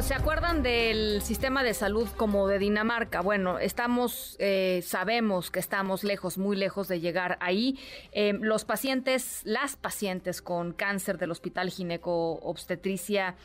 ¿Se acuerdan del sistema de salud como de Dinamarca? Bueno, estamos, eh, sabemos que estamos lejos, muy lejos de llegar ahí. Eh, los pacientes, las pacientes con cáncer del Hospital Gineco Obstetricia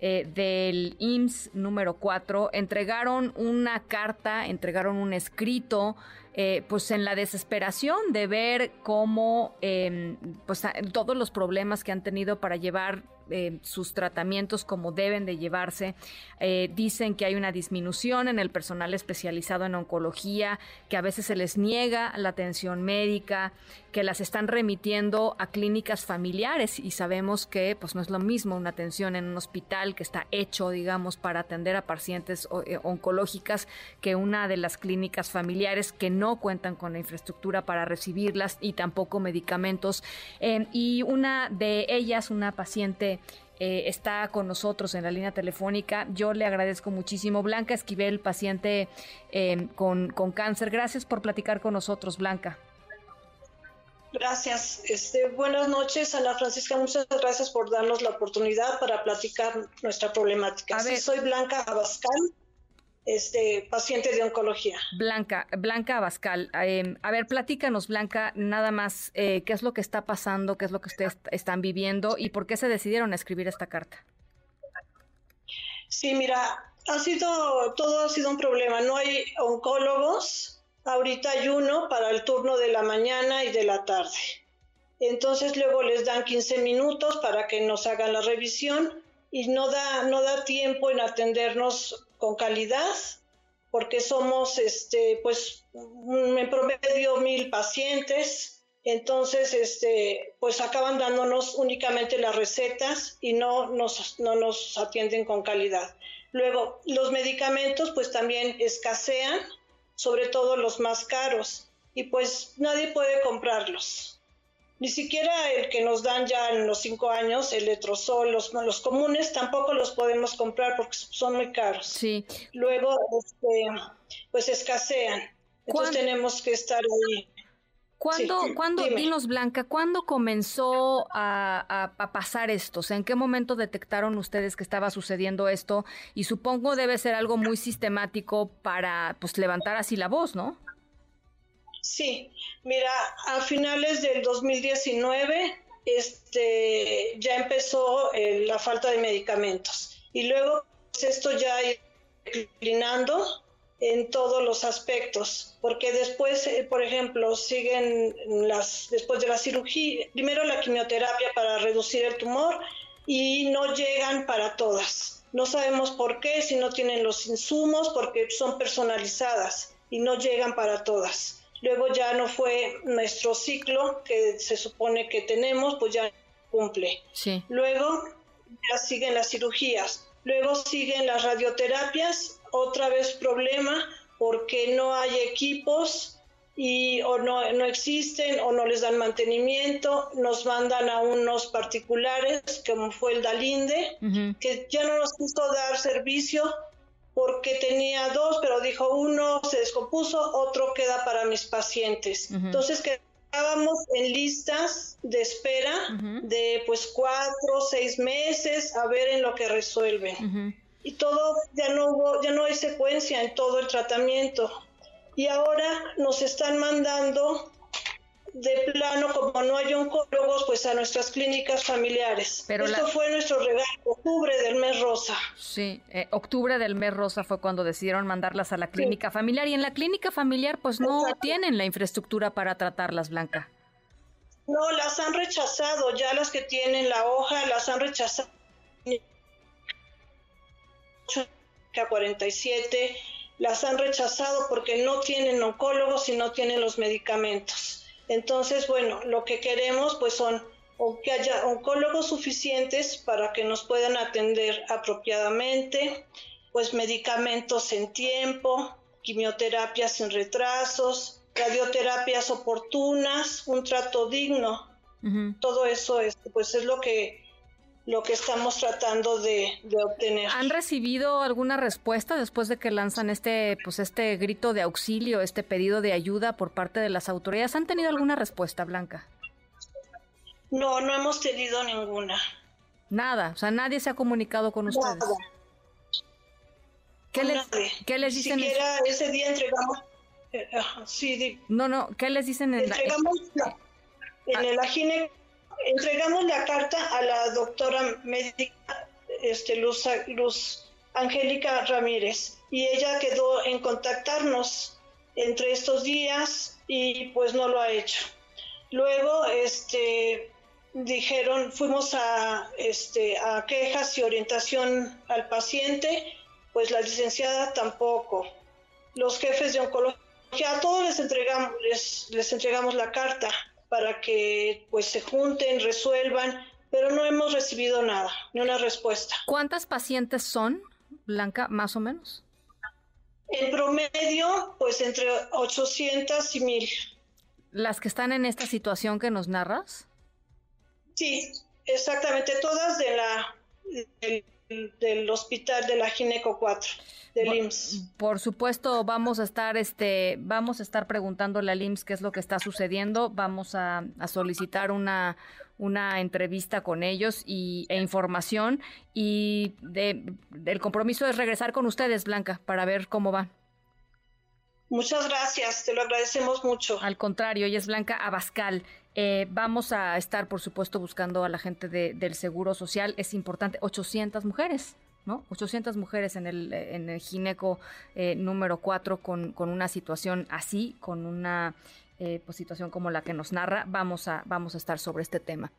eh, del IMSS número 4 entregaron una carta, entregaron un escrito, pues en la desesperación de ver cómo em, pues todos los problemas que han tenido para llevar eh, sus tratamientos como deben de llevarse. dicen que hay una disminución en el personal especializado en oncología, que a veces se les niega la atención médica, que las están remitiendo a clínicas familiares y sabemos que pues no es lo mismo una atención en un hospital que está hecho, digamos, para atender a pacientes eh, oncológicas que una de las clínicas familiares que no cuentan con la infraestructura para recibirlas y tampoco medicamentos. Y una de ellas, una paciente eh, está con nosotros en la línea telefónica. Yo le agradezco muchísimo. Blanca Esquivel, paciente em, con, con cáncer. Gracias por platicar con nosotros, Blanca. Gracias. Este, buenas noches, Ana Francisca. Muchas gracias por darnos la oportunidad para platicar nuestra problemática. soy Blanca Abascal, este, paciente de oncología. Blanca, Blanca Abascal. Em, a ver, platícanos, Blanca, nada más, eh, ¿qué es lo que está pasando? ¿Qué es lo que ustedes están viviendo? ¿Y por qué se decidieron a escribir esta carta? Sí, mira, ha sido, todo ha sido un problema. No hay oncólogos Ahorita hay uno para el turno de la mañana y de la tarde. Entonces luego les dan 15 minutos para que nos hagan la revisión y no da, no da tiempo en atendernos con calidad porque somos este pues en promedio mil pacientes entonces este pues acaban dándonos únicamente las recetas y no nos, no nos atienden con calidad luego los medicamentos pues también escasean sobre todo los más caros, y pues nadie puede comprarlos. Ni siquiera el que nos dan ya en los cinco años, el letrozol, los, los comunes, tampoco los podemos comprar porque son muy caros. Sí. Luego, este, pues escasean. Entonces tenemos que estar ahí. ¿Cuándo, dinos Blanca, cuándo comenzó a, a, pasar esto? O sea, ¿en qué momento detectaron ustedes que estaba sucediendo esto? Y supongo debe ser algo muy sistemático para pues levantar así la voz, ¿no? Sí, mira, a finales del 2019 este, ya empezó eh, la falta de medicamentos y luego pues, esto ya declinando en todos los aspectos, porque después, eh, por ejemplo, siguen las, después de la cirugía, primero la quimioterapia para reducir el tumor y no llegan para todas. No sabemos por qué, si no tienen los insumos, porque son personalizadas y no llegan para todas. Luego ya no fue nuestro ciclo que se supone que tenemos, pues ya cumple. Sí. Luego ya siguen las cirugías. Luego siguen las radioterapias otra vez problema porque no hay equipos y o no, no existen o no les dan mantenimiento, nos mandan a unos particulares como fue el Dalinde, que ya no nos quiso dar servicio porque tenía dos, pero dijo uno se descompuso, otro queda para mis pacientes. Entonces quedábamos en listas de espera de pues cuatro, seis meses a ver en lo que resuelven y todo ya no hubo, ya no hay secuencia en todo el tratamiento. Y ahora nos están mandando de plano, como no hay oncólogos, pues a nuestras clínicas familiares. Pero Esto fue nuestro regalo, octubre del mes rosa. Sí, eh, octubre del mes rosa fue cuando decidieron mandarlas a la clínica familiar. Y en la clínica familiar, pues no tienen la infraestructura para tratarlas, Blanca. No, las han rechazado, ya las que tienen la hoja las han rechazado a 47 las han rechazado porque no tienen oncólogos y no tienen los medicamentos. Entonces, bueno, lo que queremos pues son que haya oncólogos suficientes para que nos puedan atender apropiadamente, pues medicamentos en tiempo, quimioterapias sin retrasos, radioterapias oportunas, un trato digno. Todo eso es, pues es lo que lo que estamos tratando de, obtener. ¿Han recibido alguna respuesta después de que lanzan este, pues este grito de auxilio, este pedido de ayuda por parte de las autoridades? ¿Han tenido alguna respuesta, Blanca? No, no hemos tenido ninguna. Nada, o sea, nadie se ha comunicado con ustedes. ¿Qué, les, ¿Qué les dicen? Siquiera ese día entregamos. Eh, sí, no, no, ¿qué les dicen en entregamos la, en el agine entregamos la carta a la doctora médica este, Luz, Luz Angélica Ramírez y ella quedó en contactarnos entre estos días y pues no lo ha hecho. Luego, este, dijeron, fuimos a, este, a quejas y orientación al paciente, pues la licenciada tampoco. Los jefes de oncología, a todos les entregamos, les, les entregamos la carta para que pues se junten, resuelvan, pero no hemos recibido nada, ni una respuesta. ¿Cuántas pacientes son, Blanca, más o menos? En promedio, pues entre 800 y 1000. ¿Las que están en esta situación que nos narras? Sí, exactamente, todas de la del, hospital de la Gineco 4 del IMSS. Por supuesto, vamos a estar este vamos a estar preguntándole al IMSS qué es lo que está sucediendo, vamos a, solicitar una una entrevista con ellos y, e información y de, el compromiso es regresar con ustedes, Blanca, para ver cómo va. Muchas gracias, te lo agradecemos mucho. Al contrario, ella es Blanca Abascal. Eh, vamos a estar, por supuesto, buscando a la gente del Seguro Social. Es importante, 800 mujeres. ¿no? 800 mujeres en el, en el gineco eh, número 4 con, con, una situación así, con una eh, pues, situación como la que nos narra. Vamos a, vamos a estar sobre este tema.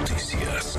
Noticias.